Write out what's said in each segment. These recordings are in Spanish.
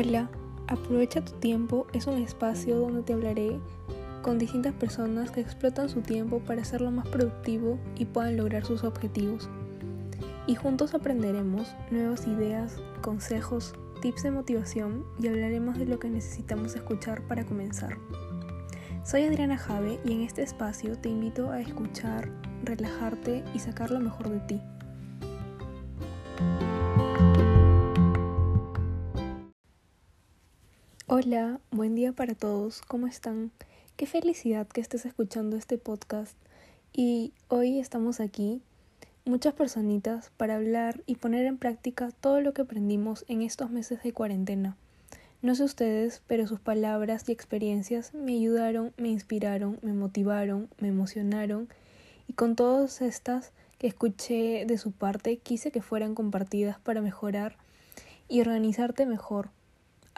Hola, aprovecha tu tiempo es un espacio donde te hablaré con distintas personas que explotan su tiempo para hacerlo más productivo y puedan lograr sus objetivos. Y juntos aprenderemos nuevas ideas, consejos, tips de motivación y hablaremos de lo que necesitamos escuchar para comenzar. Soy Adriana Jave y en este espacio te invito a escuchar, relajarte y sacar lo mejor de ti. Hola, buen día para todos, ¿cómo están? Qué felicidad que estés escuchando este podcast y hoy estamos aquí, muchas personitas, para hablar y poner en práctica todo lo que aprendimos en estos meses de cuarentena. No sé ustedes, pero sus palabras y experiencias me ayudaron, me inspiraron, me motivaron, me emocionaron y con todas estas que escuché de su parte quise que fueran compartidas para mejorar y organizarte mejor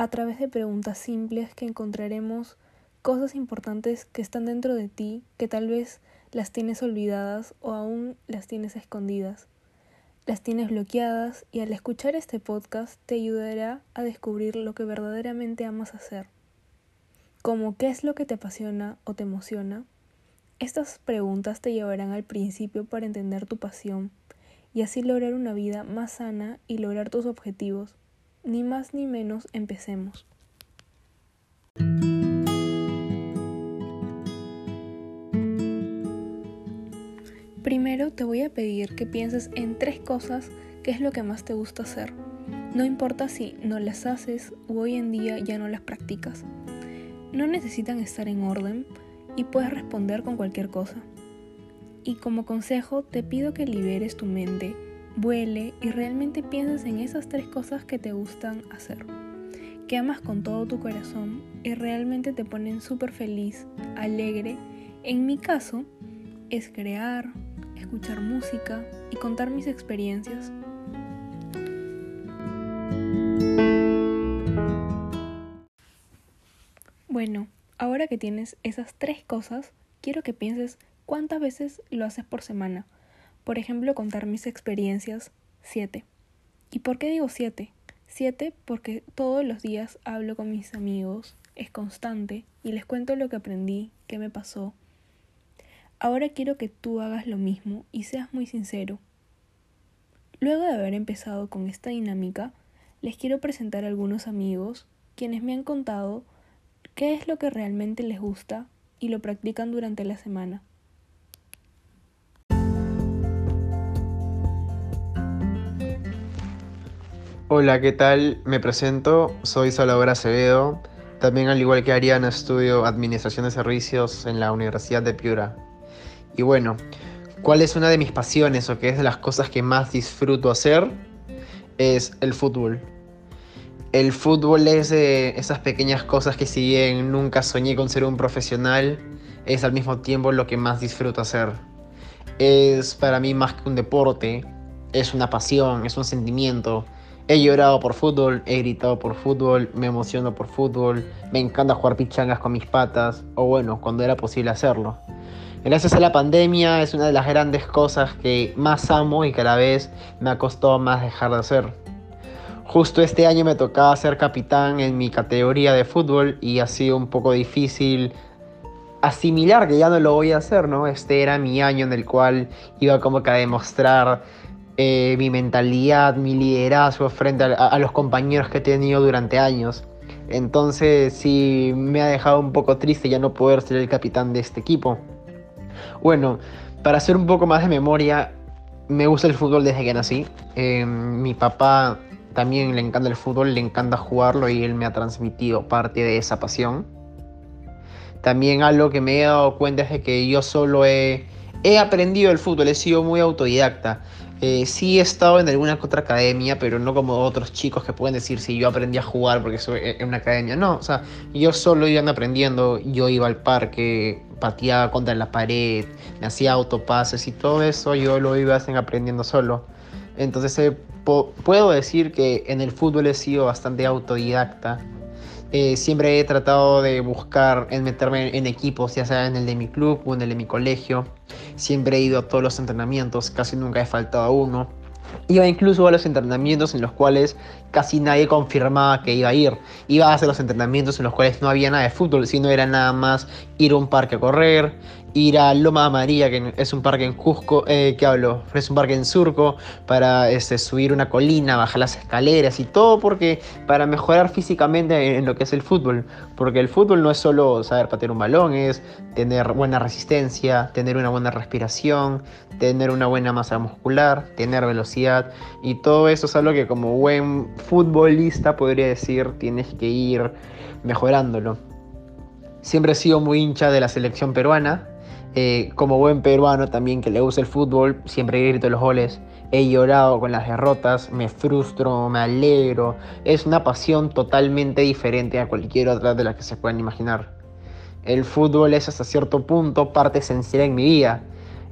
a través de preguntas simples que encontraremos cosas importantes que están dentro de ti que tal vez las tienes olvidadas o aún las tienes escondidas. Las tienes bloqueadas y al escuchar este podcast te ayudará a descubrir lo que verdaderamente amas hacer. Como qué es lo que te apasiona o te emociona. Estas preguntas te llevarán al principio para entender tu pasión y así lograr una vida más sana y lograr tus objetivos ni más ni menos empecemos. Primero te voy a pedir que pienses en tres cosas que es lo que más te gusta hacer. No importa si no las haces o hoy en día ya no las practicas. No necesitan estar en orden y puedes responder con cualquier cosa. Y como consejo te pido que liberes tu mente vuele y realmente piensas en esas tres cosas que te gustan hacer, que amas con todo tu corazón y realmente te ponen súper feliz, alegre. En mi caso, es crear, escuchar música y contar mis experiencias. Bueno, ahora que tienes esas tres cosas, quiero que pienses cuántas veces lo haces por semana por ejemplo, contar mis experiencias, 7. ¿Y por qué digo 7? 7 porque todos los días hablo con mis amigos, es constante, y les cuento lo que aprendí, qué me pasó. Ahora quiero que tú hagas lo mismo y seas muy sincero. Luego de haber empezado con esta dinámica, les quiero presentar a algunos amigos quienes me han contado qué es lo que realmente les gusta y lo practican durante la semana. Hola, ¿qué tal? Me presento, soy Salvador Acevedo. También al igual que Ariana estudio Administración de Servicios en la Universidad de Piura. Y bueno, ¿cuál es una de mis pasiones o qué es de las cosas que más disfruto hacer? Es el fútbol. El fútbol es de esas pequeñas cosas que si bien nunca soñé con ser un profesional, es al mismo tiempo lo que más disfruto hacer. Es para mí más que un deporte, es una pasión, es un sentimiento He llorado por fútbol, he gritado por fútbol, me emociono por fútbol, me encanta jugar pichangas con mis patas, o bueno, cuando era posible hacerlo. Gracias a la pandemia es una de las grandes cosas que más amo y que a la vez me ha costado más dejar de hacer. Justo este año me tocaba ser capitán en mi categoría de fútbol y ha sido un poco difícil asimilar que ya no lo voy a hacer, ¿no? Este era mi año en el cual iba como que a demostrar eh, mi mentalidad, mi liderazgo frente a, los compañeros que he tenido durante años. Entonces sí me ha dejado un poco triste ya no poder ser el capitán de este equipo. Bueno, para hacer un poco más de memoria, me gusta el fútbol desde que nací. Eh, mi papá también le encanta el fútbol, le encanta jugarlo y él me ha transmitido parte de esa pasión. También algo que me he dado cuenta es de que yo solo he, he aprendido el fútbol, he sido muy autodidacta. Eh, sí he estado en alguna otra academia, pero no como otros chicos que pueden decir si yo aprendí a jugar porque soy en una academia. No, o sea, yo solo iba aprendiendo, yo iba al parque, pateaba contra la pared, me hacía autopases y todo eso yo lo iba aprendiendo solo. Entonces eh, puedo decir que en el fútbol he sido bastante autodidacta. Eh, siempre he tratado de buscar en meterme en equipos, ya sea en el de mi club o en el de mi colegio. Siempre he ido a todos los entrenamientos, casi nunca he faltado a uno. Iba incluso a los entrenamientos en los cuales casi nadie confirmaba que iba a ir. Iba a hacer los entrenamientos en los cuales no había nada de fútbol, sino era nada más ir a un parque a correr, ir a Loma María, que es un parque en Cusco, eh, que hablo, es un parque en Surco, para este, subir una colina, bajar las escaleras y todo porque para mejorar físicamente en lo que es el fútbol. Porque el fútbol no es solo saber patear un balón, es tener buena resistencia, tener una buena respiración, tener una buena masa muscular, tener velocidad y todo eso es algo que como buen futbolista podría decir tienes que ir mejorándolo. Siempre he sido muy hincha de la selección peruana, eh, como buen peruano también que le gusta el fútbol, siempre grito los goles. He llorado con las derrotas, me frustro, me alegro. Es una pasión totalmente diferente a cualquier otra de las que se puedan imaginar. El fútbol es hasta cierto punto parte esencial en mi vida.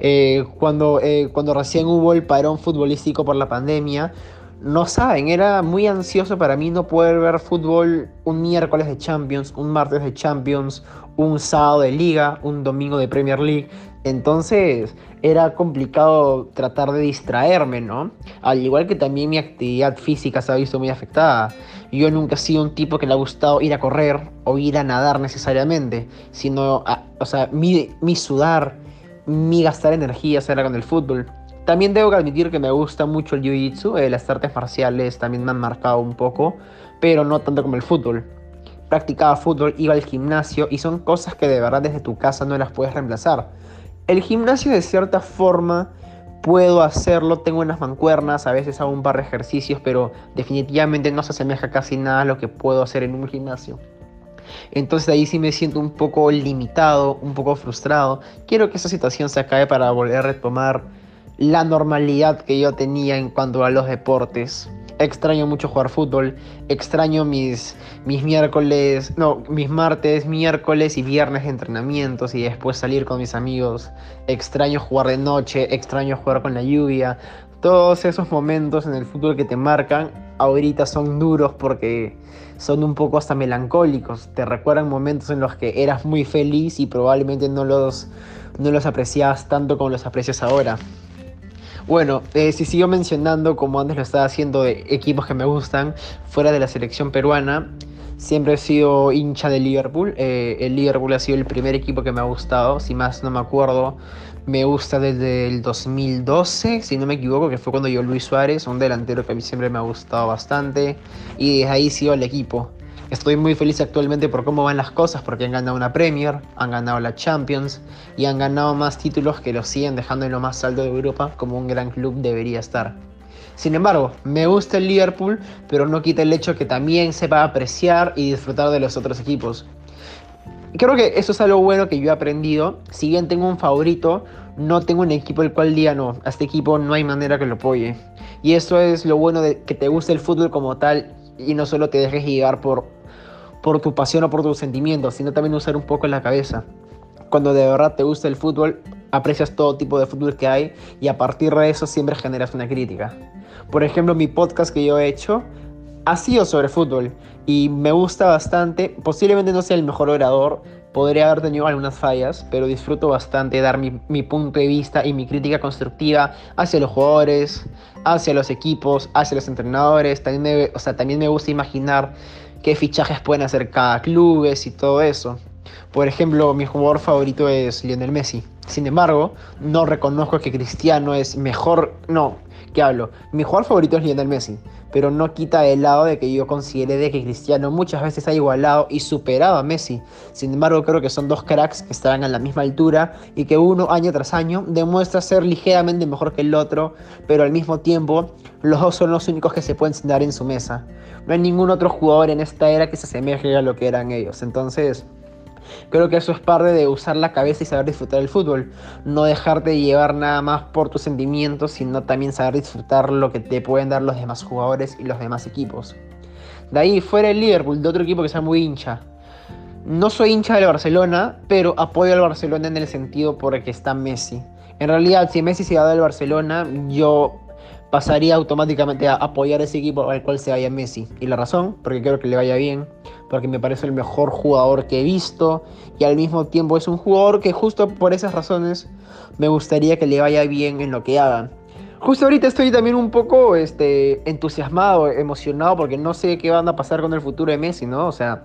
Eh, cuando, eh, cuando recién hubo el parón futbolístico por la pandemia, no saben, era muy ansioso para mí no poder ver fútbol un miércoles de Champions, un martes de Champions, un sábado de liga, un domingo de Premier League. Entonces era complicado tratar de distraerme, ¿no? Al igual que también mi actividad física se ha visto muy afectada. Yo nunca he sido un tipo que le ha gustado ir a correr o ir a nadar necesariamente, sino, o sea, mi, mi sudar, mi gastar energía era con el fútbol. También que admitir que me gusta mucho el jiu-jitsu, eh, las artes marciales también me han marcado un poco, pero no tanto como el fútbol. Practicaba fútbol, iba al gimnasio y son cosas que de verdad desde tu casa no las puedes reemplazar. El gimnasio de cierta forma puedo hacerlo, tengo unas mancuernas, a veces hago un par de ejercicios, pero definitivamente no se asemeja casi nada a lo que puedo hacer en un gimnasio. Entonces ahí sí me siento un poco limitado, un poco frustrado. Quiero que esa situación se acabe para volver a retomar la normalidad que yo tenía en cuanto a los deportes. Extraño mucho jugar fútbol, extraño mis, mis miércoles, no, mis martes, miércoles y viernes de entrenamientos y después salir con mis amigos. Extraño jugar de noche, extraño jugar con la lluvia. Todos esos momentos en el fútbol que te marcan ahorita son duros porque son un poco hasta melancólicos. Te recuerdan momentos en los que eras muy feliz y probablemente no los, no los apreciabas tanto como los aprecias ahora. Bueno, eh, si sigo mencionando, como antes lo estaba haciendo, de equipos que me gustan, fuera de la selección peruana, siempre he sido hincha de Liverpool. Eh, el Liverpool ha sido el primer equipo que me ha gustado, si más no me acuerdo. Me gusta desde el 2012, si no me equivoco, que fue cuando yo Luis Suárez, un delantero que a mí siempre me ha gustado bastante. Y desde ahí sigo el equipo. Estoy muy feliz actualmente por cómo van las cosas, porque han ganado una Premier, han ganado la Champions y han ganado más títulos que los siguen dejando en lo más alto de Europa como un gran club debería estar. Sin embargo, me gusta el Liverpool, pero no quita el hecho que también sepa apreciar y disfrutar de los otros equipos. Creo que eso es algo bueno que yo he aprendido. Si bien tengo un favorito, no tengo un equipo el cual diga no, a este equipo no hay manera que lo apoye. Y eso es lo bueno de que te guste el fútbol como tal y no solo te dejes llevar por por tu pasión o por tus sentimientos, sino también usar un poco la cabeza. Cuando de verdad te gusta el fútbol, aprecias todo tipo de fútbol que hay y a partir de eso siempre generas una crítica. Por ejemplo, mi podcast que yo he hecho ha sido sobre fútbol y me gusta bastante. Posiblemente no sea el mejor orador, podría haber tenido algunas fallas, pero disfruto bastante dar mi, mi, punto de vista y mi crítica constructiva hacia los jugadores, hacia los equipos, hacia los entrenadores. También me, o sea, también me gusta imaginar qué fichajes pueden hacer cada club y todo eso. Por ejemplo, mi jugador favorito es Lionel Messi. Sin embargo, no reconozco que Cristiano es mejor. No, ¿qué hablo? Mi jugador favorito es Lionel Messi. Pero no quita el lado de que yo considere de que Cristiano muchas veces ha igualado y superado a Messi. Sin embargo, creo que son dos cracks que están a la misma altura y que uno año tras año demuestra ser ligeramente mejor que el otro, pero al mismo tiempo los dos son los únicos que se pueden sentar en su mesa. No hay ningún otro jugador en esta era que se asemeje a lo que eran ellos. Entonces, Creo que eso es parte de usar la cabeza y saber disfrutar del fútbol. No dejarte llevar nada más por tus sentimientos, sino también saber disfrutar lo que te pueden dar los demás jugadores y los demás equipos. De ahí fuera el Liverpool, de otro equipo que sea muy hincha. No soy hincha del Barcelona, pero apoyo al Barcelona en el sentido porque está Messi. En realidad, si Messi se va del Barcelona, yo pasaría automáticamente a apoyar ese equipo al cual se vaya Messi. Y la razón, porque quiero que le vaya bien, porque me parece el mejor jugador que he visto y al mismo tiempo es un jugador que justo por esas razones me gustaría que le vaya bien en lo que haga. Justo ahorita estoy también un poco este, entusiasmado, emocionado, porque no sé qué van a pasar con el futuro de Messi, ¿no? O sea,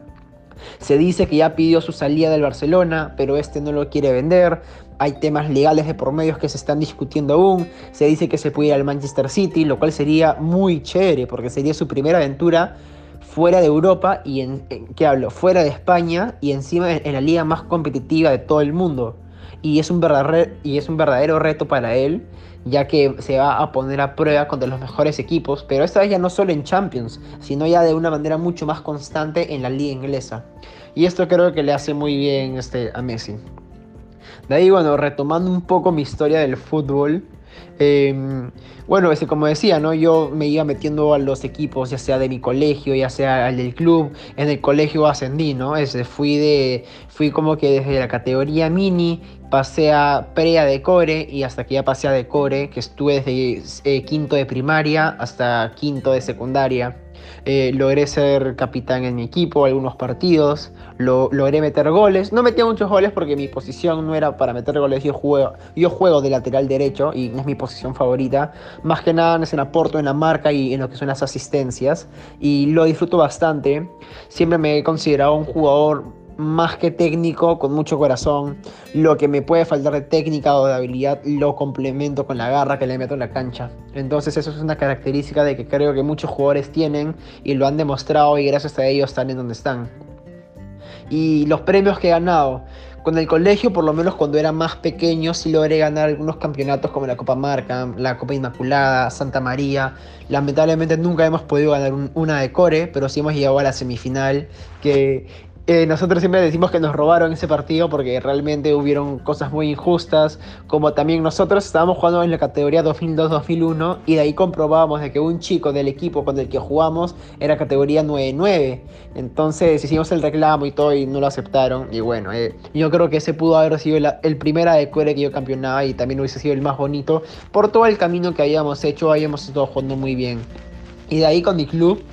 se dice que ya pidió su salida del Barcelona, pero este no lo quiere vender. Hay temas legales de por medio que se están discutiendo aún. Se dice que se puede ir al Manchester City, lo cual sería muy chévere, porque sería su primera aventura fuera de Europa y en, ¿qué hablo? Fuera de España y encima en la liga más competitiva de todo el mundo. Y es un verdadero, y es un verdadero reto para él ya que se va a poner a prueba contra los mejores equipos, pero esta vez ya no solo en Champions, sino ya de una manera mucho más constante en la liga inglesa. Y esto creo que le hace muy bien este, a Messi. De ahí, bueno, retomando un poco mi historia del fútbol, Em, bueno, ese, como decía, ¿no? Yo me iba metiendo a los equipos, ya sea de mi colegio, ya sea al del club. En el colegio ascendí, ¿no? Fui, de, fui como que desde la categoría mini, pasé a pre de core y hasta que ya pasé a de core, que estuve desde eh, quinto de primaria hasta quinto de secundaria. Eh, logré ser capitán en mi equipo, algunos partidos, lo, logré meter goles. No metía muchos goles porque mi posición no era para meter goles, yo juego, yo juego de lateral derecho y es mi posición favorita. Más que nada es en aporto, en la marca y en lo que son las asistencias. Y lo disfruto bastante. Siempre me he considerado un jugador más que técnico, con mucho corazón. Lo que me puede faltar de técnica o de habilidad lo complemento con la garra que le meto en la cancha. Entonces eso es una característica de que creo que muchos jugadores tienen y lo han demostrado y gracias a ellos están en donde están. Y los premios que he ganado. Con el colegio, por lo menos cuando era más pequeño, sí logré ganar algunos campeonatos como la Copa Marca, la Copa Inmaculada, Santa María. Lamentablemente nunca hemos podido ganar una de core, pero sí hemos llegado a la semifinal, que eh, nosotros siempre decimos que nos robaron ese partido porque realmente hubieron cosas muy injustas, como también nosotros estábamos jugando en la categoría 2002-2001 y de ahí comprobábamos de que un chico del equipo con el que jugamos era categoría 9-9. Entonces hicimos el reclamo y todo y no lo aceptaron. Y bueno, eh, yo creo que ese pudo haber sido el primer ADQR que yo campeonaba y también hubiese sido el más bonito por todo el camino que habíamos hecho, habíamos estado jugando muy bien. Y de ahí con mi club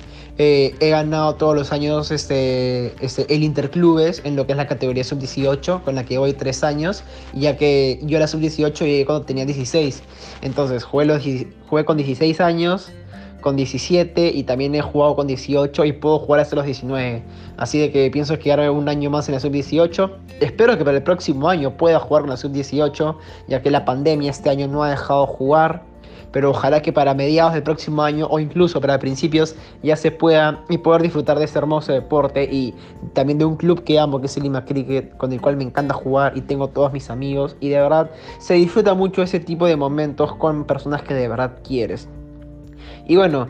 eh, he ganado todos los años este, este, el Interclubes en lo que es la categoría sub-18, con la que voy tres años, ya que yo era sub-18 llegué cuando tenía 16. Entonces jugué, los, jugué con 16 años, con 17 y también he jugado con 18 y puedo jugar hasta los 19. Así de que pienso quedarme un año más en la sub-18. Espero que para el próximo año pueda jugar con la sub-18, ya que la pandemia este año no ha dejado jugar pero ojalá que para mediados del próximo año o incluso para principios ya se pueda y poder disfrutar de este hermoso deporte y también de un club que amo que es el Lima Cricket con el cual me encanta jugar y tengo todos mis amigos y de verdad se disfruta mucho ese tipo de momentos con personas que de verdad quieres. Y bueno,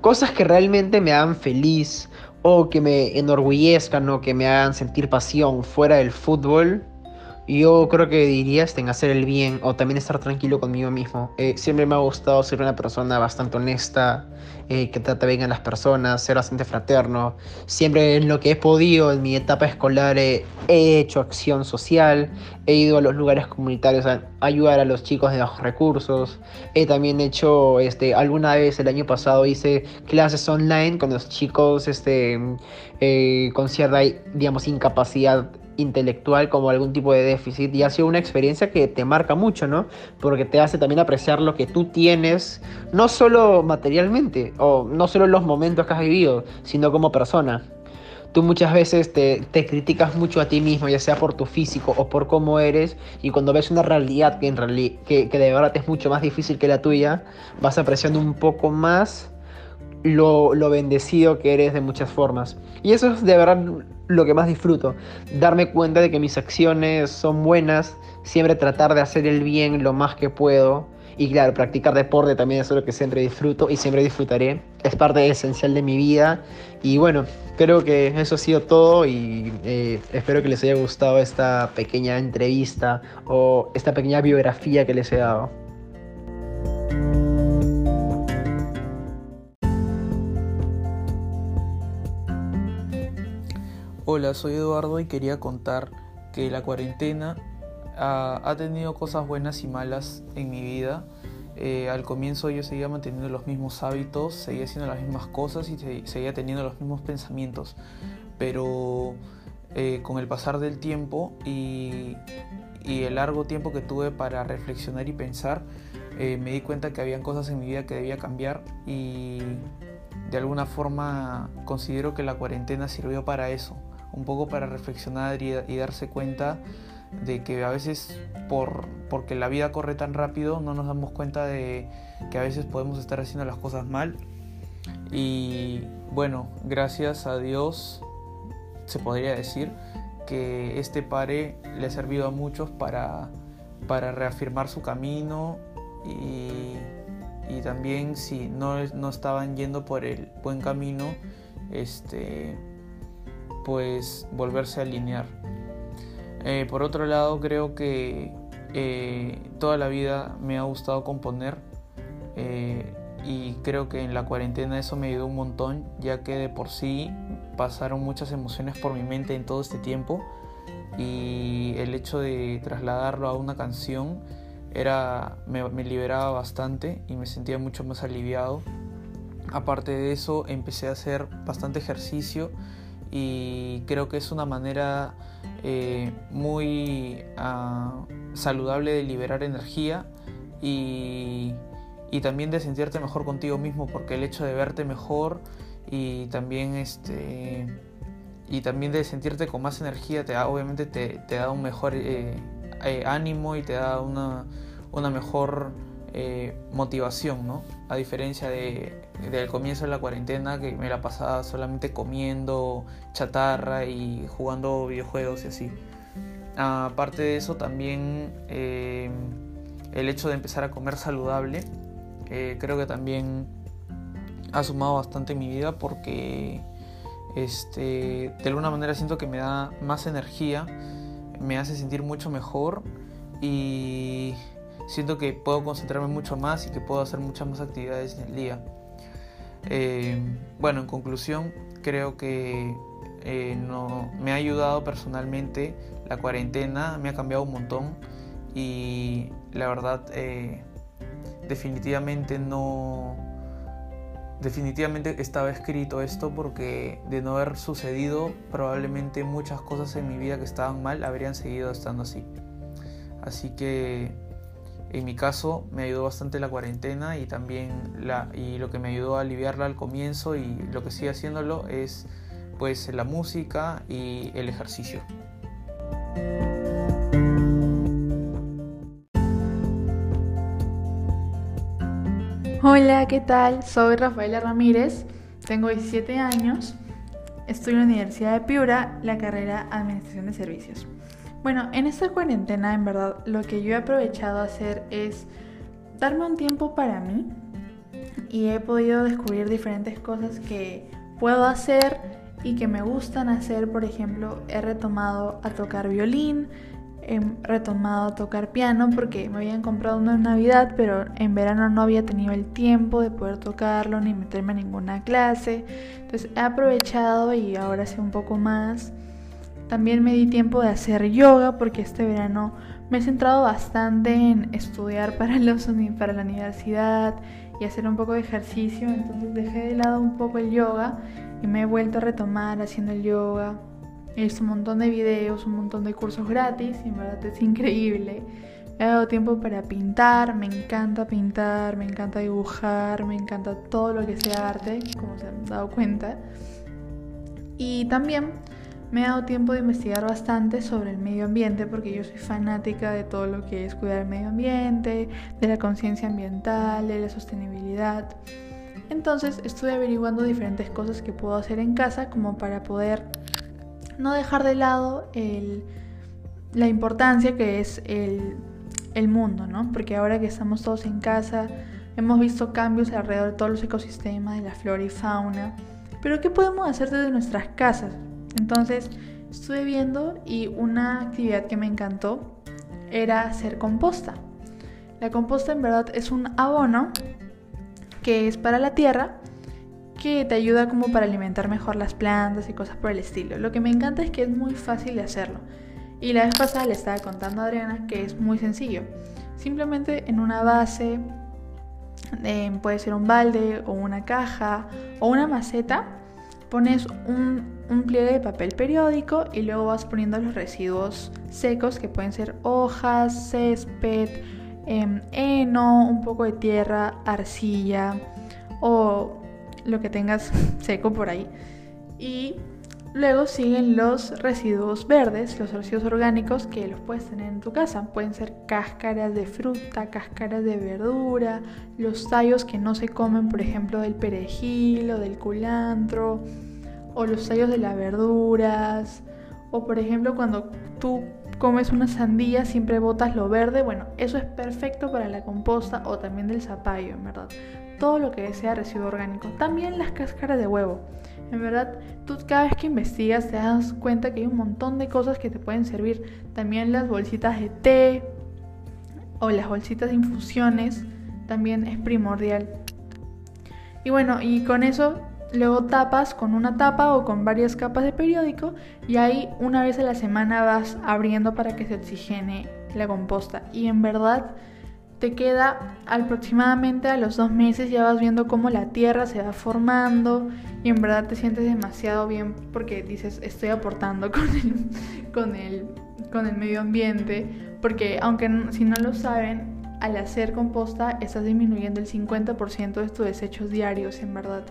cosas que realmente me hagan feliz o que me enorgullezcan o que me hagan sentir pasión fuera del fútbol yo creo que diría este, en hacer el bien o también estar tranquilo conmigo mismo. Eh, siempre me ha gustado ser una persona bastante honesta, eh, que trata bien a las personas, ser bastante fraterno. Siempre en lo que he podido en mi etapa escolar he hecho acción social, he ido a los lugares comunitarios a ayudar a los chicos de bajos recursos. He también hecho, este, alguna vez el año pasado hice clases online con los chicos este, eh, con cierta, digamos, incapacidad intelectual como algún tipo de déficit y ha sido una experiencia que te marca mucho, ¿no? Porque te hace también apreciar lo que tú tienes, no solo materialmente o no solo los momentos que has vivido, sino como persona. Tú muchas veces te, criticas mucho a ti mismo, ya sea por tu físico o por cómo eres, y cuando ves una realidad que, en que, que de verdad es mucho más difícil que la tuya, vas apreciando un poco más lo, lo, bendecido que eres de muchas formas. Y eso es de verdad lo que más disfruto, darme cuenta de que mis acciones son buenas, siempre tratar de hacer el bien lo más que puedo. Y claro, practicar deporte también es lo que siempre disfruto y siempre disfrutaré. Es parte esencial de mi vida. Y bueno, creo que eso ha sido todo y eh, espero que les haya gustado esta pequeña entrevista o esta pequeña biografía que les he dado. Hola, soy Eduardo y quería contar que la cuarentena ha, tenido cosas buenas y malas en mi vida. Eh, al comienzo yo seguía manteniendo los mismos hábitos, seguía haciendo las mismas cosas y seguía teniendo los mismos pensamientos. Pero eh, con el pasar del tiempo y, el largo tiempo que tuve para reflexionar y pensar, eh, me di cuenta que habían cosas en mi vida que debía cambiar y de alguna forma considero que la cuarentena sirvió para eso, un poco para reflexionar y, darse cuenta de que a veces por, porque la vida corre tan rápido no nos damos cuenta de que a veces podemos estar haciendo las cosas mal. Y bueno, gracias a Dios se podría decir que este pare le ha servido a muchos para, para reafirmar su camino y, y también si no, no, estaban yendo por el buen camino, este, pues volverse a alinear. Eh, por otro lado, creo que eh, toda la vida me ha gustado componer eh, y creo que en la cuarentena eso me ayudó un montón, ya que de por sí pasaron muchas emociones por mi mente en todo este tiempo y el hecho de trasladarlo a una canción era, me, me liberaba bastante y me sentía mucho más aliviado. Aparte de eso, empecé a hacer bastante ejercicio y creo que es una manera eh, muy uh, saludable de liberar energía y, y, también de sentirte mejor contigo mismo porque el hecho de verte mejor y también este y también de sentirte con más energía te da, obviamente te, da un mejor eh, eh, ánimo y te da una, una mejor motivación, ¿no? A diferencia de, del comienzo de la cuarentena que me la pasaba solamente comiendo chatarra y jugando videojuegos y así. Aparte de eso también eh, el hecho de empezar a comer saludable eh, creo que también ha sumado bastante en mi vida porque este, de alguna manera siento que me da más energía, me hace sentir mucho mejor y siento que puedo concentrarme mucho más y que puedo hacer muchas más actividades en el día. Eh, bueno, en conclusión, creo que eh, no, me ha ayudado personalmente la cuarentena, me ha cambiado un montón y la verdad eh, definitivamente no definitivamente estaba escrito esto porque de no haber sucedido probablemente muchas cosas en mi vida que estaban mal habrían seguido estando así así que en mi caso me ayudó bastante la cuarentena y también la, y lo que me ayudó a aliviarla al comienzo y lo que sigue haciéndolo es pues la música y el ejercicio. Hola, ¿qué tal? Soy Rafaela Ramírez, tengo 17 años, estudio en la Universidad de Piura, la carrera Administración de Servicios. Bueno, en esta cuarentena en verdad lo que yo he aprovechado a hacer es darme un tiempo para mí y he podido descubrir diferentes cosas que puedo hacer y que me gustan hacer. Por ejemplo, he retomado a tocar violín, he retomado a tocar piano porque me habían comprado uno en Navidad, pero en verano no había tenido el tiempo de poder tocarlo ni meterme a ninguna clase. Entonces he aprovechado y ahora sé un poco más. También me di tiempo de hacer yoga porque este verano me he centrado bastante en estudiar para, los, para la universidad y hacer un poco de ejercicio, entonces dejé de lado un poco el yoga y me he vuelto a retomar haciendo el yoga. He visto un montón de videos, un montón de cursos gratis y en verdad es increíble. He dado tiempo para pintar, me encanta pintar, me encanta dibujar, me encanta todo lo que sea arte, como se han dado cuenta. Y también me he dado tiempo de investigar bastante sobre el medio ambiente porque yo soy fanática de todo lo que es cuidar el medio ambiente, de la conciencia ambiental, de la sostenibilidad. Entonces estuve averiguando diferentes cosas que puedo hacer en casa como para poder no dejar de lado la importancia que es el, el mundo, ¿no? Porque ahora que estamos todos en casa, hemos visto cambios alrededor de todos los ecosistemas, de la flora y fauna. Pero ¿qué podemos hacer desde nuestras casas? Entonces estuve viendo y una actividad que me encantó era hacer composta. La composta en verdad es un abono que es para la tierra que te ayuda como para alimentar mejor las plantas y cosas por el estilo. Lo que me encanta es que es muy fácil de hacerlo. Y la vez pasada le estaba contando a Adriana que es muy sencillo. Simplemente en una base, eh, puede ser un balde o una caja o una maceta, pones un un pliegue de papel periódico y luego vas poniendo los residuos secos que pueden ser hojas, césped, em, heno, un poco de tierra, arcilla o lo que tengas seco por ahí. Y luego siguen los residuos verdes, los residuos orgánicos que los puedes tener en tu casa. Pueden ser cáscaras de fruta, cáscaras de verdura, los tallos que no se comen, por ejemplo, del perejil o del culantro, o los tallos de las verduras, o por ejemplo cuando tú comes una sandía siempre botas lo verde, bueno, eso es perfecto para la composta o también del zapallo, en verdad. Todo lo que sea residuo orgánico. También las cáscaras de huevo. En verdad, tú cada vez que investigas te das cuenta que hay un montón de cosas que te pueden servir. También las bolsitas de té o las bolsitas de infusiones también es primordial. Y bueno, y con eso luego tapas con una tapa o con varias capas de periódico y ahí una vez a la semana vas abriendo para que se oxigene la composta. Y en verdad te queda aproximadamente a los dos meses ya vas viendo cómo la tierra se va formando y en verdad te sientes demasiado bien porque dices estoy aportando con el, con el, con el medio ambiente porque aunque si no lo saben al hacer composta estás disminuyendo el 50% de tus desechos diarios en verdad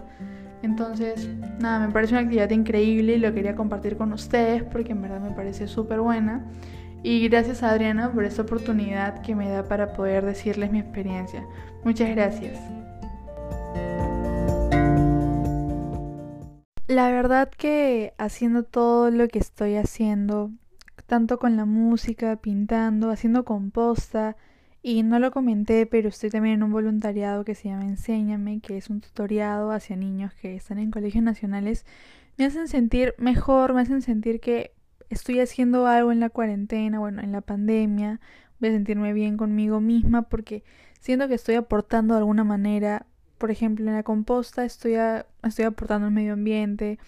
entonces nada me parece una actividad increíble y lo quería compartir con ustedes porque en verdad me parece súper buena y gracias a Adriana por esta oportunidad que me da para poder decirles mi experiencia. Muchas gracias. La verdad que haciendo todo lo que estoy haciendo, tanto con la música, pintando, haciendo composta, y no lo comenté, pero estoy también en un voluntariado que se llama Enséñame, que es un tutoriado hacia niños que están en colegios nacionales, me hacen sentir mejor, me hacen sentir que estoy haciendo algo en la cuarentena, bueno, en la pandemia, voy a sentirme bien conmigo misma porque siento que estoy aportando de alguna manera, por ejemplo, en la composta estoy, estoy aportando al medio ambiente,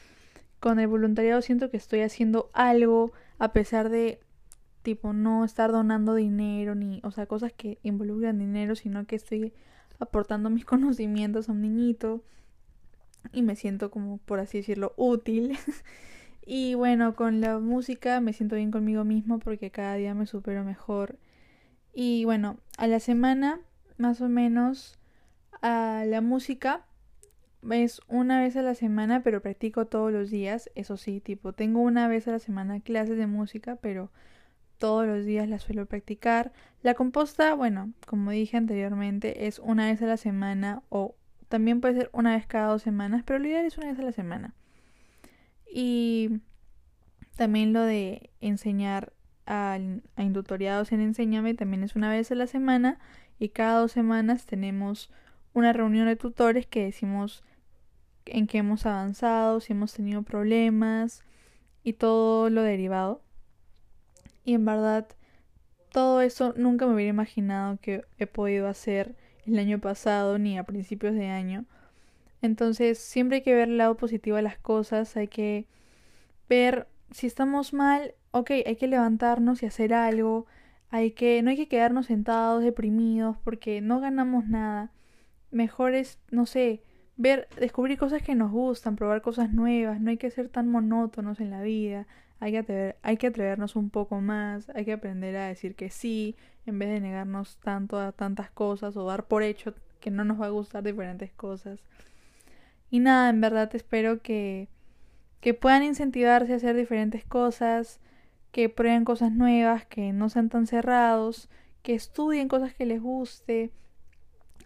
con el voluntariado siento que estoy haciendo algo a pesar de tipo no estar donando dinero ni, o sea, cosas que involucran dinero, sino que estoy aportando mis conocimientos a un niñito y me siento como por así decirlo útil Y bueno, con la música me siento bien conmigo mismo porque cada día me supero mejor. Y bueno, a la semana, más o menos, a la música es una vez a la semana, pero practico todos los días. Eso sí, tipo, tengo una vez a la semana clases de música, pero todos los días la suelo practicar. La composta, bueno, como dije anteriormente, es una vez a la semana o también puede ser una vez cada dos semanas, pero lo ideal es una vez a la semana. Y también lo de enseñar a, a en Enséñame también es una vez a la semana y cada dos semanas tenemos una reunión de tutores que decimos en qué hemos avanzado, si hemos tenido problemas y todo lo derivado. Y en verdad, todo eso nunca me hubiera imaginado que he podido hacer el año pasado ni a principios de año. Entonces, siempre hay que ver el lado positivo de las cosas, hay que ver si estamos mal, ok, hay que levantarnos y hacer algo, hay que, no hay que quedarnos sentados, deprimidos, porque no ganamos nada. Mejor es, no sé, ver, descubrir cosas que nos gustan, probar cosas nuevas, no hay que ser tan monótonos en la vida, hay que, atrever, hay que atrevernos un poco más, hay que aprender a decir que sí, en vez de negarnos tanto a tantas cosas o dar por hecho que no nos va a gustar diferentes cosas. Y nada, en verdad espero que, que puedan incentivarse a hacer diferentes cosas, que prueben cosas nuevas, que no sean tan cerrados, que estudien cosas que les guste,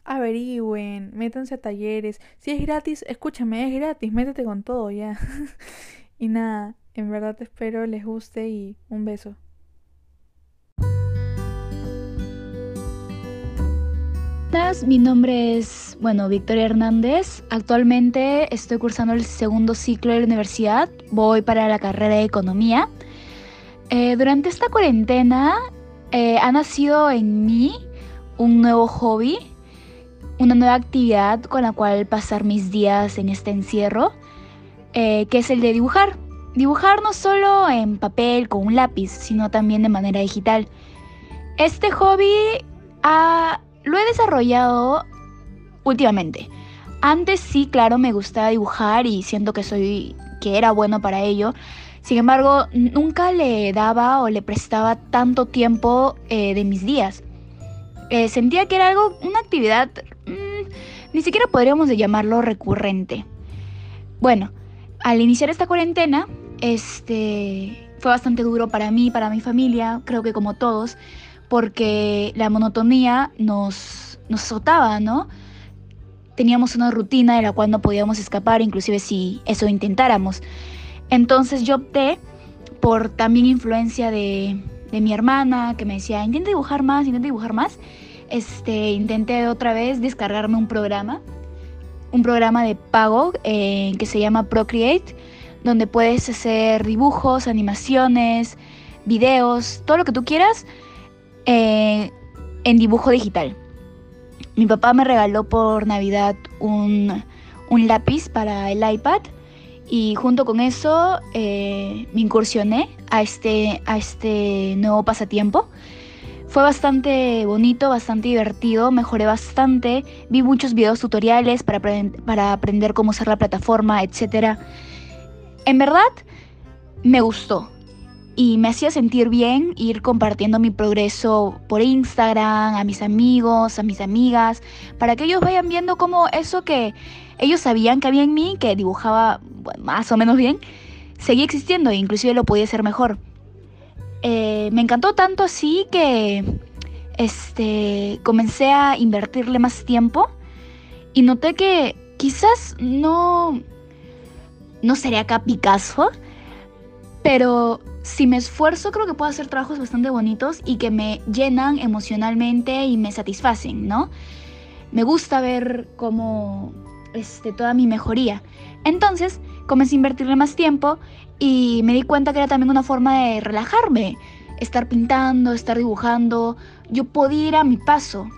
averigüen, métanse a talleres. Si es gratis, escúchame, es gratis, métete con todo ya. y nada, en verdad espero les guste y un beso. Mi nombre es, bueno, Victoria Hernández. Actualmente estoy cursando el segundo ciclo de la universidad. Voy para la carrera de economía. Eh, durante esta cuarentena eh, ha nacido en mí un nuevo hobby, una nueva actividad con la cual pasar mis días en este encierro, eh, que es el de dibujar. Dibujar no solo en papel con un lápiz, sino también de manera digital. Este hobby lo he desarrollado últimamente. Antes sí, claro, me gustaba dibujar y siento que soy que era bueno para ello. Sin embargo, nunca le daba o le prestaba tanto tiempo eh, de mis días. Eh, sentía que era algo, una actividad, mm, ni siquiera podríamos llamarlo recurrente. Bueno, al iniciar esta cuarentena, este, fue bastante duro para mí, para mi familia, creo que como todos, porque la monotonía nos, nos azotaba, ¿no? Teníamos una rutina de la cual no podíamos escapar, inclusive si eso intentáramos. Entonces yo opté por también influencia de, de mi hermana, que me decía, intenta dibujar más, intenta dibujar más. Este, intenté otra vez descargarme un programa, un programa de pago eh, que se llama Procreate, donde puedes hacer dibujos, animaciones, videos, todo lo que tú quieras eh, en dibujo digital. Mi papá me regaló por Navidad un, un lápiz para el iPad y junto con eso eh, me incursioné a este, a este nuevo pasatiempo. Fue bastante bonito, bastante divertido, mejoré bastante, vi muchos videos tutoriales para, aprender cómo usar la plataforma, etc. En verdad, me gustó y me hacía sentir bien ir compartiendo mi progreso por Instagram, a mis amigos, a mis amigas, para que ellos vayan viendo cómo eso que ellos sabían que había en mí, que dibujaba más o menos bien, seguía existiendo e inclusive lo podía hacer mejor. Eh, me encantó tanto así que este, comencé a invertirle más tiempo y noté que quizás no, no sería acá Picasso, pero si me esfuerzo creo que puedo hacer trabajos bastante bonitos y que me llenan emocionalmente y me satisfacen, ¿no? Me gusta ver cómo este, toda mi mejoría. Entonces comencé a invertirle más tiempo y me di cuenta que era también una forma de relajarme, estar pintando, estar dibujando. Yo podía ir a mi paso,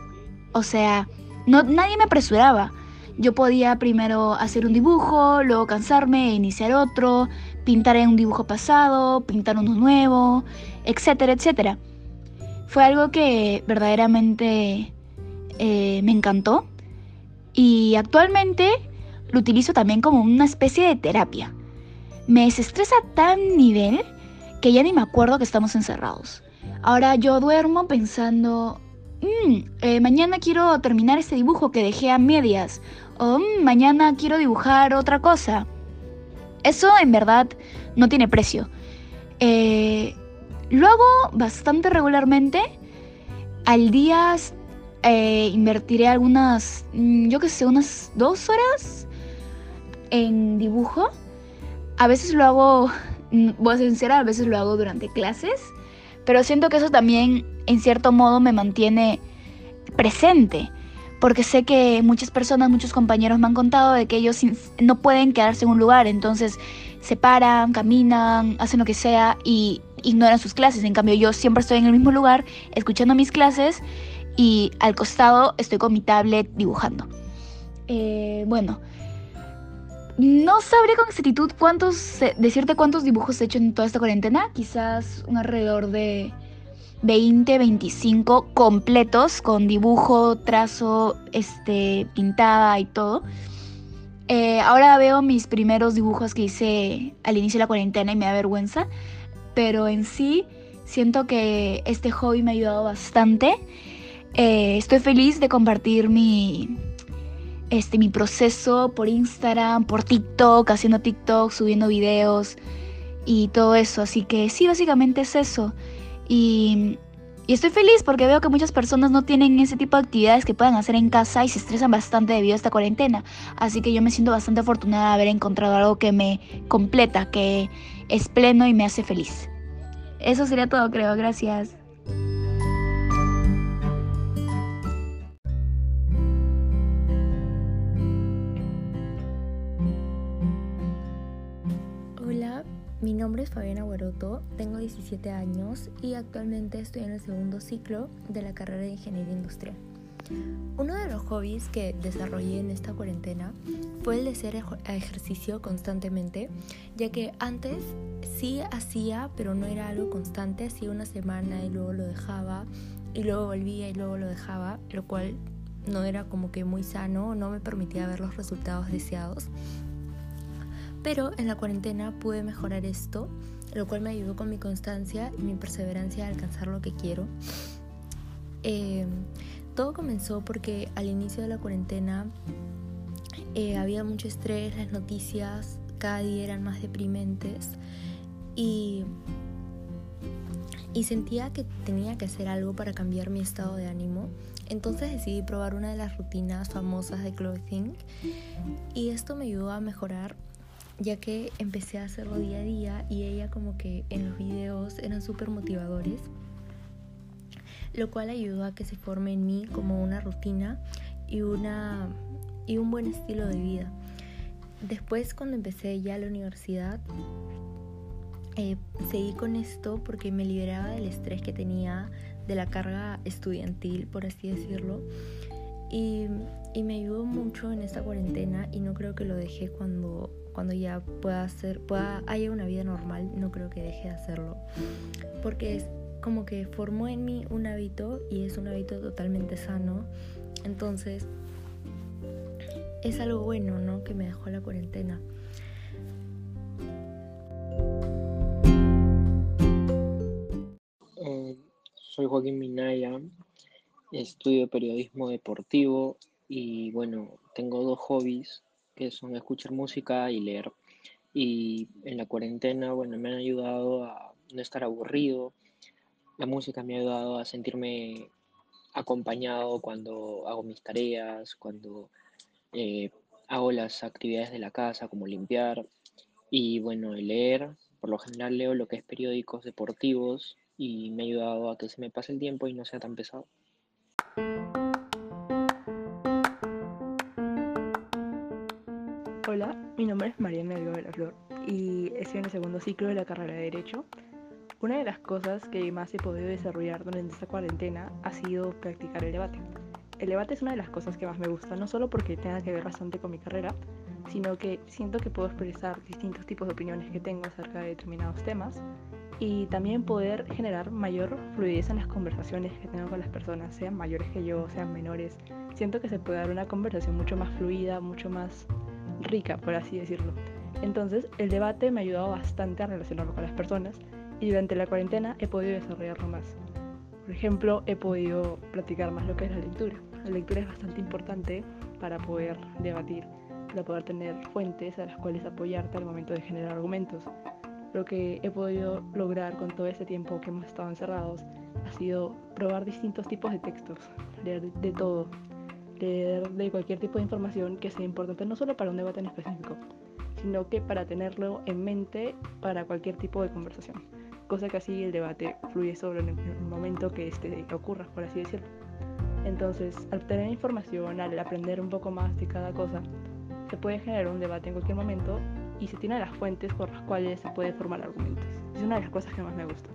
o sea, no, nadie me apresuraba. Yo podía primero hacer un dibujo, luego cansarme e iniciar otro, pintar en un dibujo pasado, pintar uno nuevo, etcétera, etcétera. Fue algo que verdaderamente eh, me encantó y actualmente lo utilizo también como una especie de terapia me desestresa a tan nivel que ya ni me acuerdo que estamos encerrados. Ahora yo duermo pensando, mm, eh, mañana quiero terminar este dibujo que dejé a medias, o mm, mañana quiero dibujar otra cosa. Eso en verdad no tiene precio. Eh, lo hago bastante regularmente. Al día eh, invertiré algunas, mm, yo que sé, unas dos horas en dibujo. A veces lo hago, mm, voy a ser sincera, a veces lo hago durante clases, pero siento que eso también en cierto modo me mantiene presente, porque sé que muchas personas, muchos compañeros me han contado de que ellos no pueden quedarse en un lugar, entonces se paran, caminan, hacen lo que sea y ignoran sus clases. En cambio, yo siempre estoy en el mismo lugar, escuchando mis clases y al costado estoy con mi tablet dibujando. Eh, bueno, no sabría con exactitud cuántos, decirte cuántos dibujos he hecho en toda esta cuarentena. Quizás un alrededor de 20, 25 completos con dibujo, trazo, este, pintada y todo. Eh, ahora veo mis primeros dibujos que hice al inicio de la cuarentena y me da vergüenza. Pero en sí siento que este hobby me ha ayudado bastante. Eh, estoy feliz de compartir mi, este, mi proceso por Instagram, por TikTok, haciendo TikTok, subiendo videos y todo eso. Así que sí, básicamente es eso. Y, y, estoy feliz porque veo que muchas personas no tienen ese tipo de actividades que puedan hacer en casa y se estresan bastante debido a esta cuarentena. Así que yo me siento bastante afortunada de haber encontrado algo que me completa, que es pleno y me hace feliz. Eso sería todo, creo. Gracias. Nombre es Fabiana Guaroto, tengo 17 años y actualmente estoy en el segundo ciclo de la carrera de Ingeniería Industrial. Uno de los hobbies que desarrollé en esta cuarentena fue el de hacer ejercicio constantemente, ya que antes sí hacía, pero no era algo constante, hacía una semana y luego lo dejaba, y luego volvía y luego lo dejaba, lo cual no era como que muy sano, no me permitía ver los resultados deseados. Pero en la cuarentena pude mejorar esto, lo cual me ayudó con mi constancia y mi perseverancia a alcanzar lo que quiero. Eh, Todo comenzó porque al inicio de la cuarentena eh, había mucho estrés, las noticias cada día eran más deprimentes y sentía que tenía que hacer algo para cambiar mi estado de ánimo. Entonces decidí probar una de las rutinas famosas de Clothing y esto me ayudó a mejorar ya que empecé a hacerlo día a día y ella como que en los videos eran súper motivadores, lo cual ayudó a que se forme en mí como una rutina y, una, y un buen estilo de vida. Después cuando empecé ya la universidad, eh, seguí con esto porque me liberaba del estrés que tenía de la carga estudiantil, por así decirlo. Y, y, me ayudó mucho en esta cuarentena y no creo que lo dejé cuando, cuando ya pueda hacer, pueda, haya una vida normal, no creo que deje de hacerlo. Porque es como que formó en mí un hábito y es un hábito totalmente sano. Entonces, es algo bueno, ¿no? Que me dejó la cuarentena. Soy Joaquín Minaya, estudio periodismo deportivo y bueno, tengo dos hobbies que son escuchar música y leer. Y en la cuarentena, bueno, me han ayudado a no estar aburrido. La música me ha ayudado a sentirme acompañado cuando hago mis tareas, cuando eh, hago las actividades de la casa, como limpiar. Y bueno, leer, por lo general leo lo que es periódicos deportivos y me ha ayudado a que se me pase el tiempo y no sea tan pesado. Hola, mi nombre es María Melgo de la Flor y estoy en el segundo ciclo de la carrera de Derecho. Una de las cosas que más he podido desarrollar durante esta cuarentena ha sido practicar el debate. El debate es una de las cosas que más me gusta, no solo porque tenga que ver bastante con mi carrera, sino que siento que puedo expresar distintos tipos de opiniones que tengo acerca de determinados temas y también poder generar mayor fluidez en las conversaciones que tengo con las personas, sean mayores que yo, sean menores. Siento que se puede dar una conversación mucho más fluida, mucho más rica, por así decirlo. Entonces, el debate me ha ayudado bastante a relacionarme con las personas y durante la cuarentena he podido desarrollarlo más. Por ejemplo, he podido practicar más lo que es la lectura. La lectura es bastante importante para poder debatir, para poder tener fuentes a las cuales apoyarte al momento de generar argumentos. Lo que he podido lograr con todo este tiempo que hemos estado encerrados ha sido probar distintos tipos de textos, leer de todo, de cualquier tipo de información que sea importante no solo para un debate en específico, sino que para tenerlo en mente para cualquier tipo de conversación. Cosa que así el debate fluye sobre el momento que este ocurra, por así decirlo. Entonces, al tener información, al aprender un poco más de cada cosa, se puede generar un debate en cualquier momento y se tienen las fuentes por las cuales se puede formar argumentos. Es una de las cosas que más me gusta.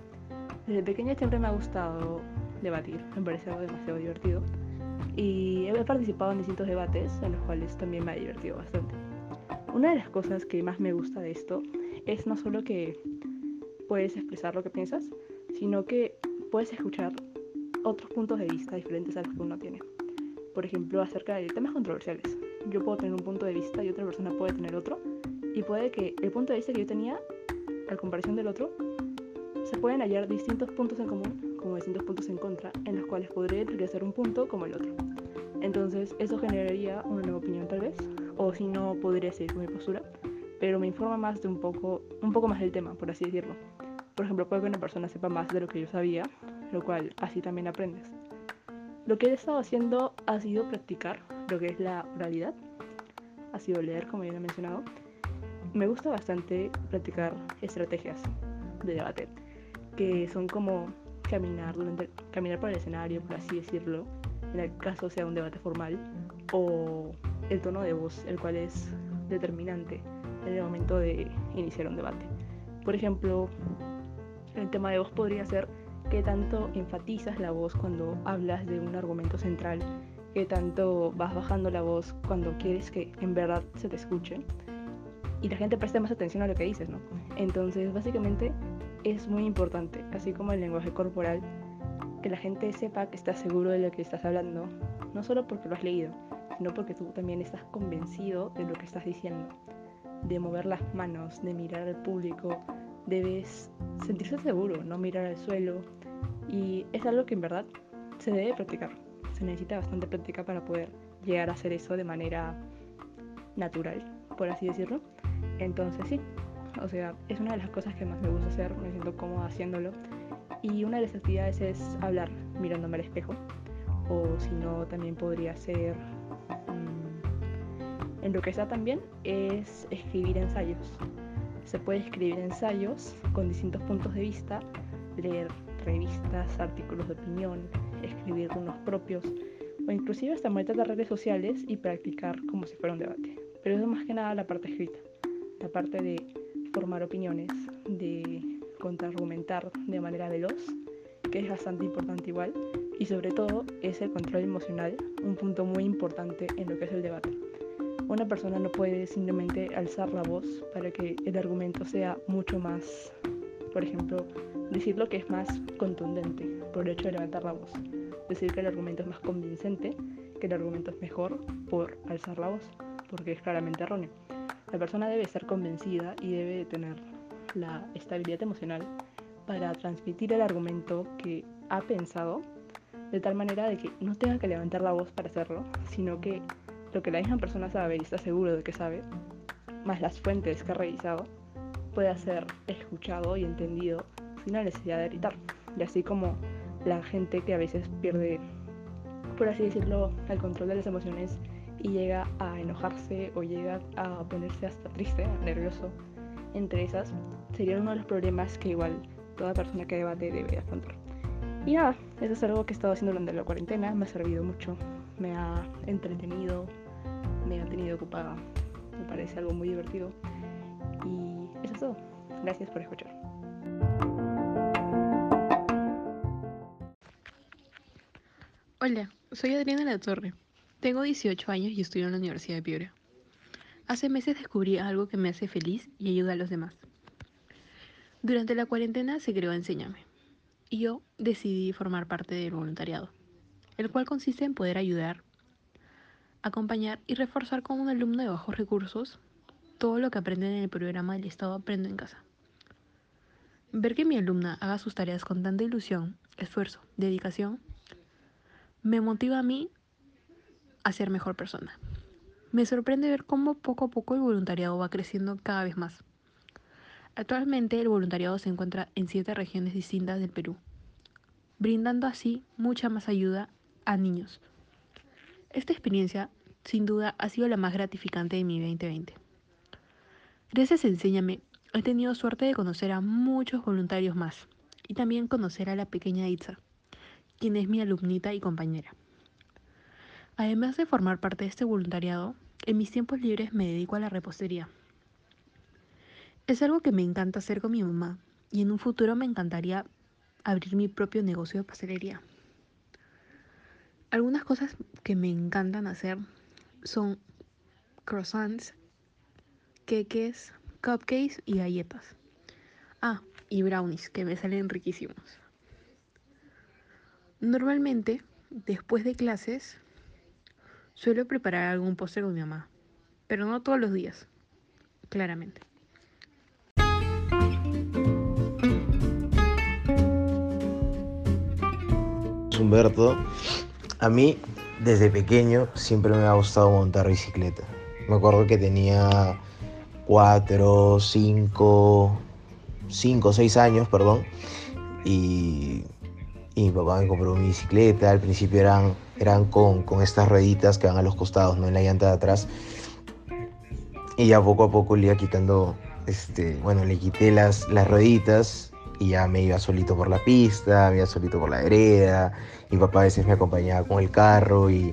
Desde pequeña siempre me ha gustado debatir, me parece algo demasiado divertido. Y he participado en distintos debates en los cuales también me ha divertido bastante. Una de las cosas que más me gusta de esto es no solo que puedes expresar lo que piensas, sino que puedes escuchar otros puntos de vista diferentes a los que uno tiene. Por ejemplo, acerca de temas controversiales. Yo puedo tener un punto de vista y otra persona puede tener otro, y puede que el punto de vista que yo tenía, a comparación del otro, se pueden hallar distintos puntos en común como distintos puntos en contra, en los cuales podría utilizar un punto como el otro. Entonces, eso generaría una nueva opinión tal vez, o si no, podría seguir con mi postura, pero me informa más de un poco, un poco más del tema, por así decirlo. Por ejemplo, puede que una persona sepa más de lo que yo sabía, lo cual así también aprendes. Lo que he estado haciendo ha sido practicar lo que es la oralidad, ha sido leer, como ya he mencionado, me gusta bastante practicar estrategias de debate, que son como caminar, durante, caminar por el escenario, por así decirlo, en el caso sea un debate formal, o el tono de voz, el cual es determinante en el momento de iniciar un debate. Por ejemplo, el tema de voz podría ser qué tanto enfatizas la voz cuando hablas de un argumento central, qué tanto vas bajando la voz cuando quieres que en verdad se te escuche y la gente preste más atención a lo que dices, ¿no? Entonces, básicamente es muy importante, así como el lenguaje corporal, que la gente sepa que estás seguro de lo que estás hablando, no solo porque lo has leído, sino porque tú también estás convencido de lo que estás diciendo, de mover las manos, de mirar al público, debes sentirse seguro, no mirar al suelo, y es algo que en verdad se debe practicar, se necesita bastante práctica para poder llegar a hacer eso de manera natural, por así decirlo. Entonces sí, o sea, es una de las cosas que más me gusta hacer, me siento cómoda haciéndolo. Y una de las actividades es hablar mirándome al espejo, o si no, también podría ser... mm, en lo que está también es escribir ensayos. Se puede escribir ensayos con distintos puntos de vista, leer revistas, artículos de opinión, escribir unos propios, o inclusive hasta meter las redes sociales y practicar como si fuera un debate. Pero eso más que nada la parte escrita, la parte de formar opiniones, de contraargumentar de manera veloz, que es bastante importante igual, y sobre todo es el control emocional, un punto muy importante en lo que es el debate. Una persona no puede simplemente alzar la voz para que el argumento sea mucho más, por ejemplo, decir lo que es más contundente por el hecho de levantar la voz. Decir que el argumento es más convincente, que el argumento es mejor por alzar la voz, porque es claramente erróneo. La persona debe estar convencida y debe tener la estabilidad emocional para transmitir el argumento que ha pensado de tal manera de que no tenga que levantar la voz para hacerlo, sino que lo que la misma persona sabe y está seguro de que sabe, más las fuentes que ha revisado, pueda ser escuchado y entendido sin la necesidad de gritar. Y así como la gente que a veces pierde, por así decirlo, el control de las emociones y llega a enojarse o llega a ponerse hasta triste, nervioso, entre esas, sería uno de los problemas que igual toda persona que debate debe afrontar. Y nada, eso es algo que he estado haciendo durante la cuarentena, me ha servido mucho, me ha entretenido, me ha tenido ocupada, me parece algo muy divertido. Y eso es todo. Gracias por escuchar. Hola, soy Adriana La Torre. Tengo 18 años y estudio en la Universidad de Piura. Hace meses descubrí algo que me hace feliz y ayuda a los demás. Durante la cuarentena se creó Enséñame y yo decidí formar parte del voluntariado, el cual consiste en poder ayudar, acompañar y reforzar como un alumno de bajos recursos todo lo que aprenden en el programa del Estado Aprendo en Casa. Ver que mi alumna haga sus tareas con tanta ilusión, esfuerzo, dedicación, me motiva a mí ser mejor persona. Me sorprende ver cómo poco a poco el voluntariado va creciendo cada vez más. Actualmente el voluntariado se encuentra en siete regiones distintas del Perú, brindando así mucha más ayuda a niños. Esta experiencia, sin duda, ha sido la más gratificante de mi 2020. Gracias Enséñame, he tenido suerte de conocer a muchos voluntarios más y también conocer a la pequeña Itza, quien es mi alumnita y compañera. Además de formar parte de este voluntariado, en mis tiempos libres me dedico a la repostería. Es algo que me encanta hacer con mi mamá y en un futuro me encantaría abrir mi propio negocio de pastelería. Algunas cosas que me encantan hacer son croissants, queques, cupcakes y galletas. Ah, y brownies, que me salen riquísimos. Normalmente, después de clases, suelo preparar algún postre con mi mamá, pero no todos los días, claramente. Humberto, a mí desde pequeño siempre me ha gustado montar bicicleta. Me acuerdo que tenía cuatro, cinco, cinco, seis años, perdón, y, y mi papá me compró mi bicicleta. Al principio eran, eran con, con estas rueditas que van a los costados, no en la llanta de atrás. Y ya poco a poco le iba quitando, este, bueno, le quité las, las rueditas y ya me iba solito por la pista, me iba solito por la vereda. Mi papá a veces me acompañaba con el carro y,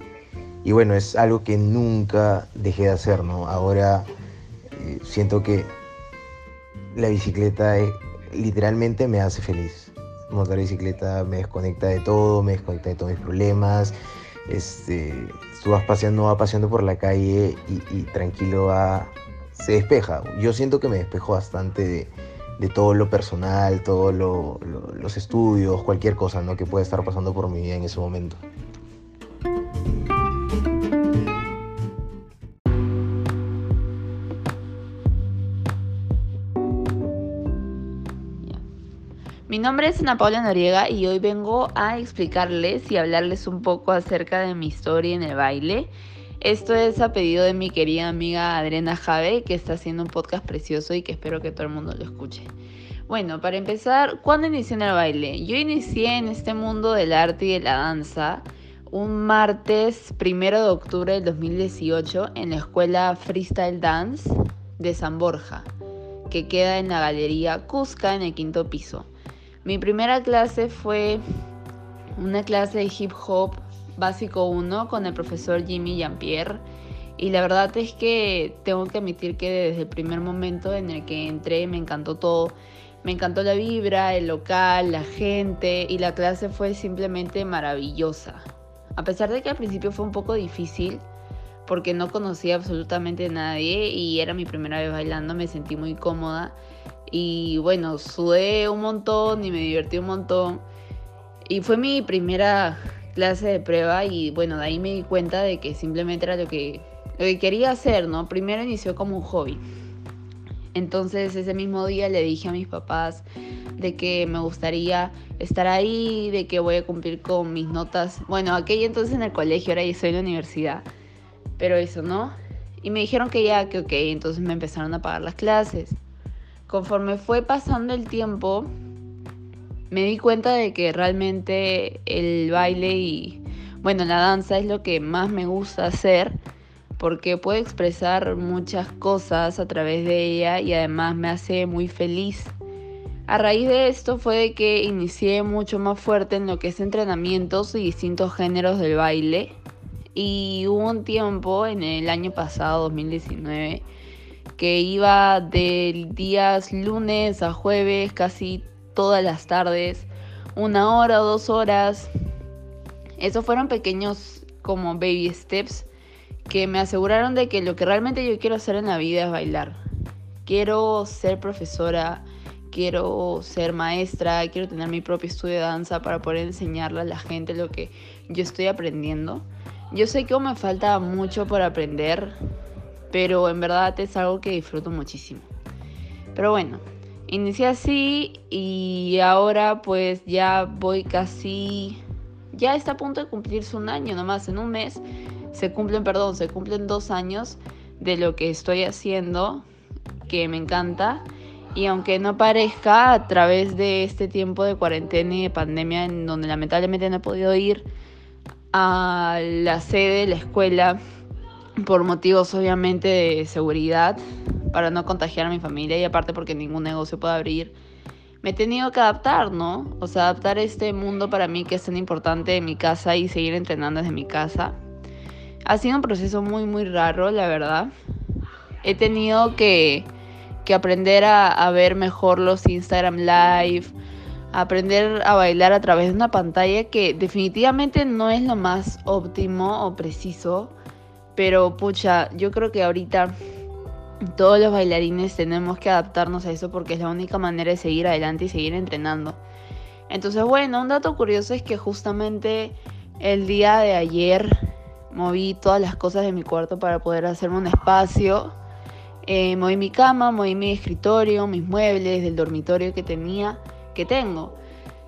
y bueno, es algo que nunca dejé de hacer, ¿no? Ahora eh, siento que la bicicleta eh, literalmente me hace feliz. Montar bicicleta me desconecta de todo, me desconecta de todos mis problemas. Este, tú vas paseando, va paseando por la calle y, tranquilo va, se despeja. Yo siento que me despejo bastante de, todo lo personal, todos lo, los estudios, cualquier cosa ¿no? que pueda estar pasando por mi vida en ese momento. Nombre es Ana Paula Noriega y hoy vengo a explicarles y hablarles un poco acerca de mi historia en el baile. Esto es a pedido de mi querida amiga Adriana Jave, que está haciendo un podcast precioso y que espero que todo el mundo lo escuche. Bueno, para empezar, ¿cuándo inicié en el baile? Yo inicié en este mundo del arte y de la danza un martes primero de octubre del 2018 en la escuela Freestyle Dance de San Borja, que queda en la galería Cusca en el quinto piso. Mi primera clase fue una clase de hip hop básico 1 con el profesor Jimmy Jean-Pierre. Y la verdad es que tengo que admitir que desde el primer momento en el que entré me encantó todo. Me encantó la vibra, el local, la gente y la clase fue simplemente maravillosa. A pesar de que al principio fue un poco difícil porque no conocía absolutamente a nadie y era mi primera vez bailando, me sentí muy cómoda y bueno, sudé un montón y me divertí un montón. Y fue mi primera clase de prueba y bueno, de ahí me di cuenta de que simplemente era lo que, lo que quería hacer, ¿no? Primero inició como un hobby. Entonces ese mismo día le dije a mis papás de que me gustaría estar ahí, de que voy a cumplir con mis notas. Bueno, aquella entonces en el colegio, ahora ya soy en la universidad. Pero eso, ¿no? Y me dijeron que ya, que ok, entonces me empezaron a pagar las clases. Conforme fue pasando el tiempo, me di cuenta de que realmente el baile y, bueno, la danza es lo que más me gusta hacer porque puedo expresar muchas cosas a través de ella y además me hace muy feliz. A raíz de esto fue de que inicié mucho más fuerte en lo que es entrenamientos y distintos géneros del baile. Y hubo un tiempo en el año pasado, 2019, que iba de días lunes a jueves, casi todas las tardes, una hora dos horas. Esos fueron pequeños como baby steps que me aseguraron de que lo que realmente yo quiero hacer en la vida es bailar. Quiero ser profesora, quiero ser maestra, quiero tener mi propio estudio de danza para poder enseñarle a la gente lo que yo estoy aprendiendo. Yo sé que aún me falta mucho por aprender, pero en verdad es algo que disfruto muchísimo. Pero bueno, Inicié así y ahora pues ya voy casi, ya está a punto de cumplirse un año nomás, en un mes se cumplen, perdón, se cumplen dos años de lo que estoy haciendo, que me encanta. Y aunque no parezca, a través de este tiempo de cuarentena y de pandemia, en donde lamentablemente no he podido ir a la sede de la escuela, por motivos obviamente de seguridad, para no contagiar a mi familia y aparte porque ningún negocio puede abrir, me he tenido que adaptar, ¿no? O sea, adaptar este mundo para mí que es tan importante en mi casa y seguir entrenando desde mi casa. Ha sido un proceso muy, muy raro, la verdad. He tenido que, que aprender a, a ver mejor los Instagram Live, aprender a bailar a través de una pantalla que definitivamente no es lo más óptimo o preciso, pero pucha, yo creo que ahorita todos los bailarines tenemos que adaptarnos a eso porque es la única manera de seguir adelante y seguir entrenando. Entonces, bueno, un dato curioso es que justamente el día de ayer moví todas las cosas de mi cuarto para poder hacerme un espacio. Eh, moví mi cama, moví mi escritorio, mis muebles del dormitorio que tenía, que tengo.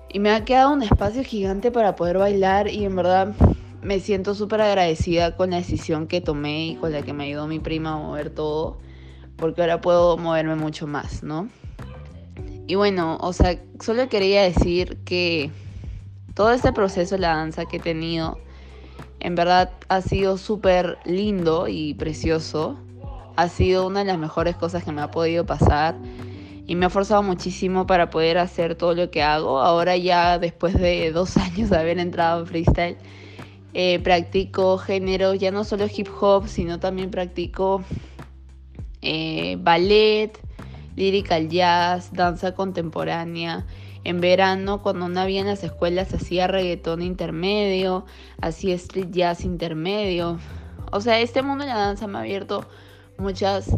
Y me ha quedado un espacio gigante para poder bailar y en verdad me siento súper agradecida con la decisión que tomé y con la que me ayudó mi prima a mover todo porque ahora puedo moverme mucho más, ¿no? Y bueno, o sea, solo quería decir que todo este proceso de la danza que he tenido, en verdad ha sido súper lindo y precioso. Ha sido una de las mejores cosas que me ha podido pasar y me ha forzado muchísimo para poder hacer todo lo que hago. Ahora ya después de dos años de haber entrado en freestyle, eh, practico géneros, ya no solo hip hop, sino también practico eh, ballet, lyrical jazz, danza contemporánea. En verano, cuando no había en las escuelas, hacía reggaetón intermedio, hacía street jazz intermedio. O sea, este mundo de la danza me ha abierto muchas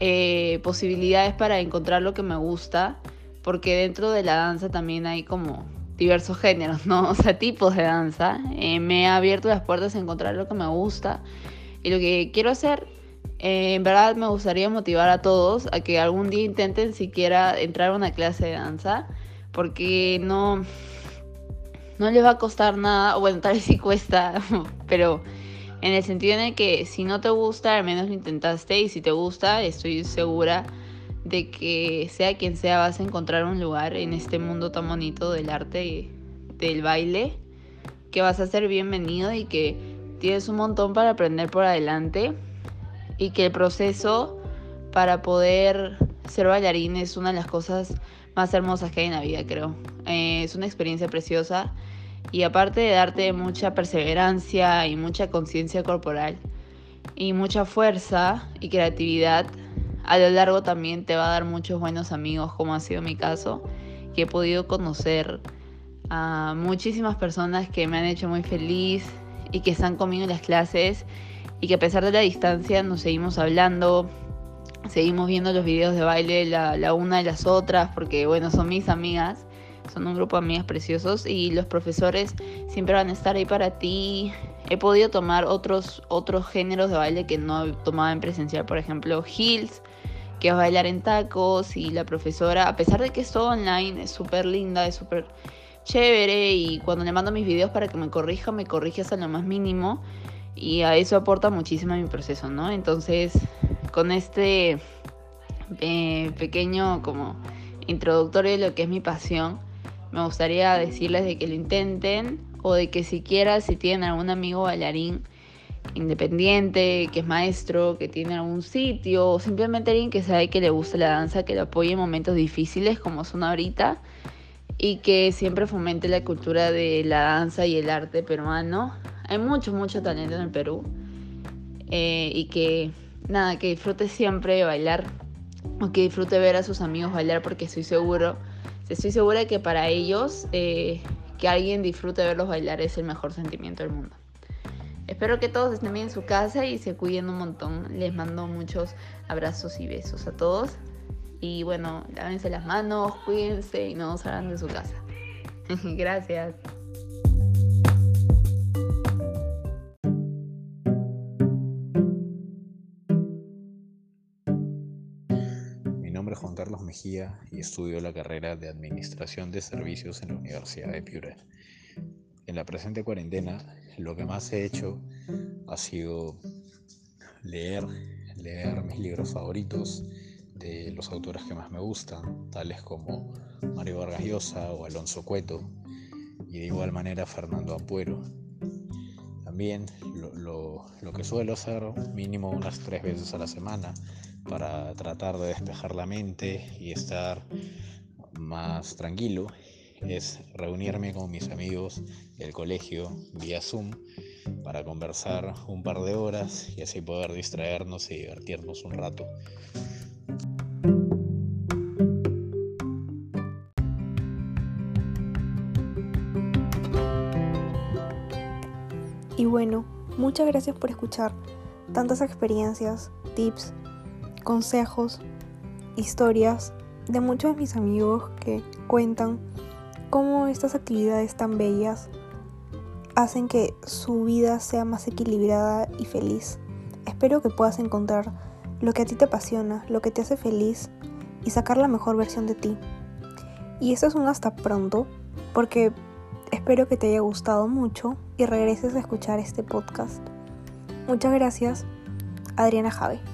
eh, posibilidades para encontrar lo que me gusta, porque dentro de la danza también hay como diversos géneros, ¿no? O sea, tipos de danza. Eh, me ha abierto las puertas a encontrar lo que me gusta y lo que quiero hacer eh, en verdad me gustaría motivar a todos a que algún día intenten siquiera entrar a una clase de danza, porque no, no les va a costar nada, bueno, tal vez sí cuesta, pero en el sentido en el que si no te gusta, al menos lo intentaste y si te gusta, estoy segura de que sea quien sea vas a encontrar un lugar en este mundo tan bonito del arte y del baile, que vas a ser bienvenido y que tienes un montón para aprender por adelante y que el proceso para poder ser bailarín es una de las cosas más hermosas que hay en la vida, creo. Eh, es una experiencia preciosa y aparte de darte mucha perseverancia y mucha conciencia corporal y mucha fuerza y creatividad, a lo largo también te va a dar muchos buenos amigos, como ha sido mi caso, que he podido conocer a muchísimas personas que me han hecho muy feliz y que están conmigo en las clases y que a pesar de la distancia nos seguimos hablando, seguimos viendo los videos de baile la, la una de las otras, porque bueno, son mis amigas, son un grupo de amigas preciosos y los profesores siempre van a estar ahí para ti. He podido tomar otros, otros géneros de baile que no tomaba en presencial, por ejemplo, Hills, que es bailar en tacos y la profesora, a pesar de que es todo online, es súper linda, es súper chévere y cuando le mando mis videos para que me corrija, me corrige hasta lo más mínimo y a eso aporta muchísimo a mi proceso, ¿no? Entonces, con este eh, pequeño como introductorio de lo que es mi pasión, me gustaría decirles de que lo intenten o de que siquiera si tienen algún amigo bailarín independiente, que es maestro, que tiene algún sitio, o simplemente alguien que sabe que le gusta la danza, que lo apoye en momentos difíciles como son ahorita, y que siempre fomente la cultura de la danza y el arte peruano. Hay mucho, mucho talento en el Perú. Eh, y que, nada, que disfrute siempre de bailar, o que disfrute ver a sus amigos bailar, porque estoy seguro, estoy segura que para ellos, eh, que alguien disfrute de verlos bailar es el mejor sentimiento del mundo. Espero que todos estén bien en su casa y se cuiden un montón. Les mando muchos abrazos y besos a todos. Y bueno, lávense las manos, cuídense y no salgan de su casa. Gracias. Nombre es Juan Carlos Mejía y estudio la carrera de Administración de Servicios en la Universidad de Piura. En la presente cuarentena, lo que más he hecho ha sido leer, leer mis libros favoritos de los autores que más me gustan, tales como Mario Vargas Llosa o Alonso Cueto, y de igual manera Fernando Ampuero. También lo, lo, lo que suelo hacer mínimo unas tres veces a la semana para tratar de despejar la mente y estar más tranquilo es reunirme con mis amigos del colegio vía Zoom para conversar un par de horas y así poder distraernos y divertirnos un rato. Y bueno, muchas gracias por escuchar tantas experiencias, tips, consejos, historias de muchos de mis amigos que cuentan cómo estas actividades tan bellas hacen que su vida sea más equilibrada y feliz. Espero que puedas encontrar lo que a ti te apasiona, lo que te hace feliz y sacar la mejor versión de ti. Y eso es un hasta pronto, porque espero que te haya gustado mucho y regreses a escuchar este podcast. Muchas gracias, Adriana Jave.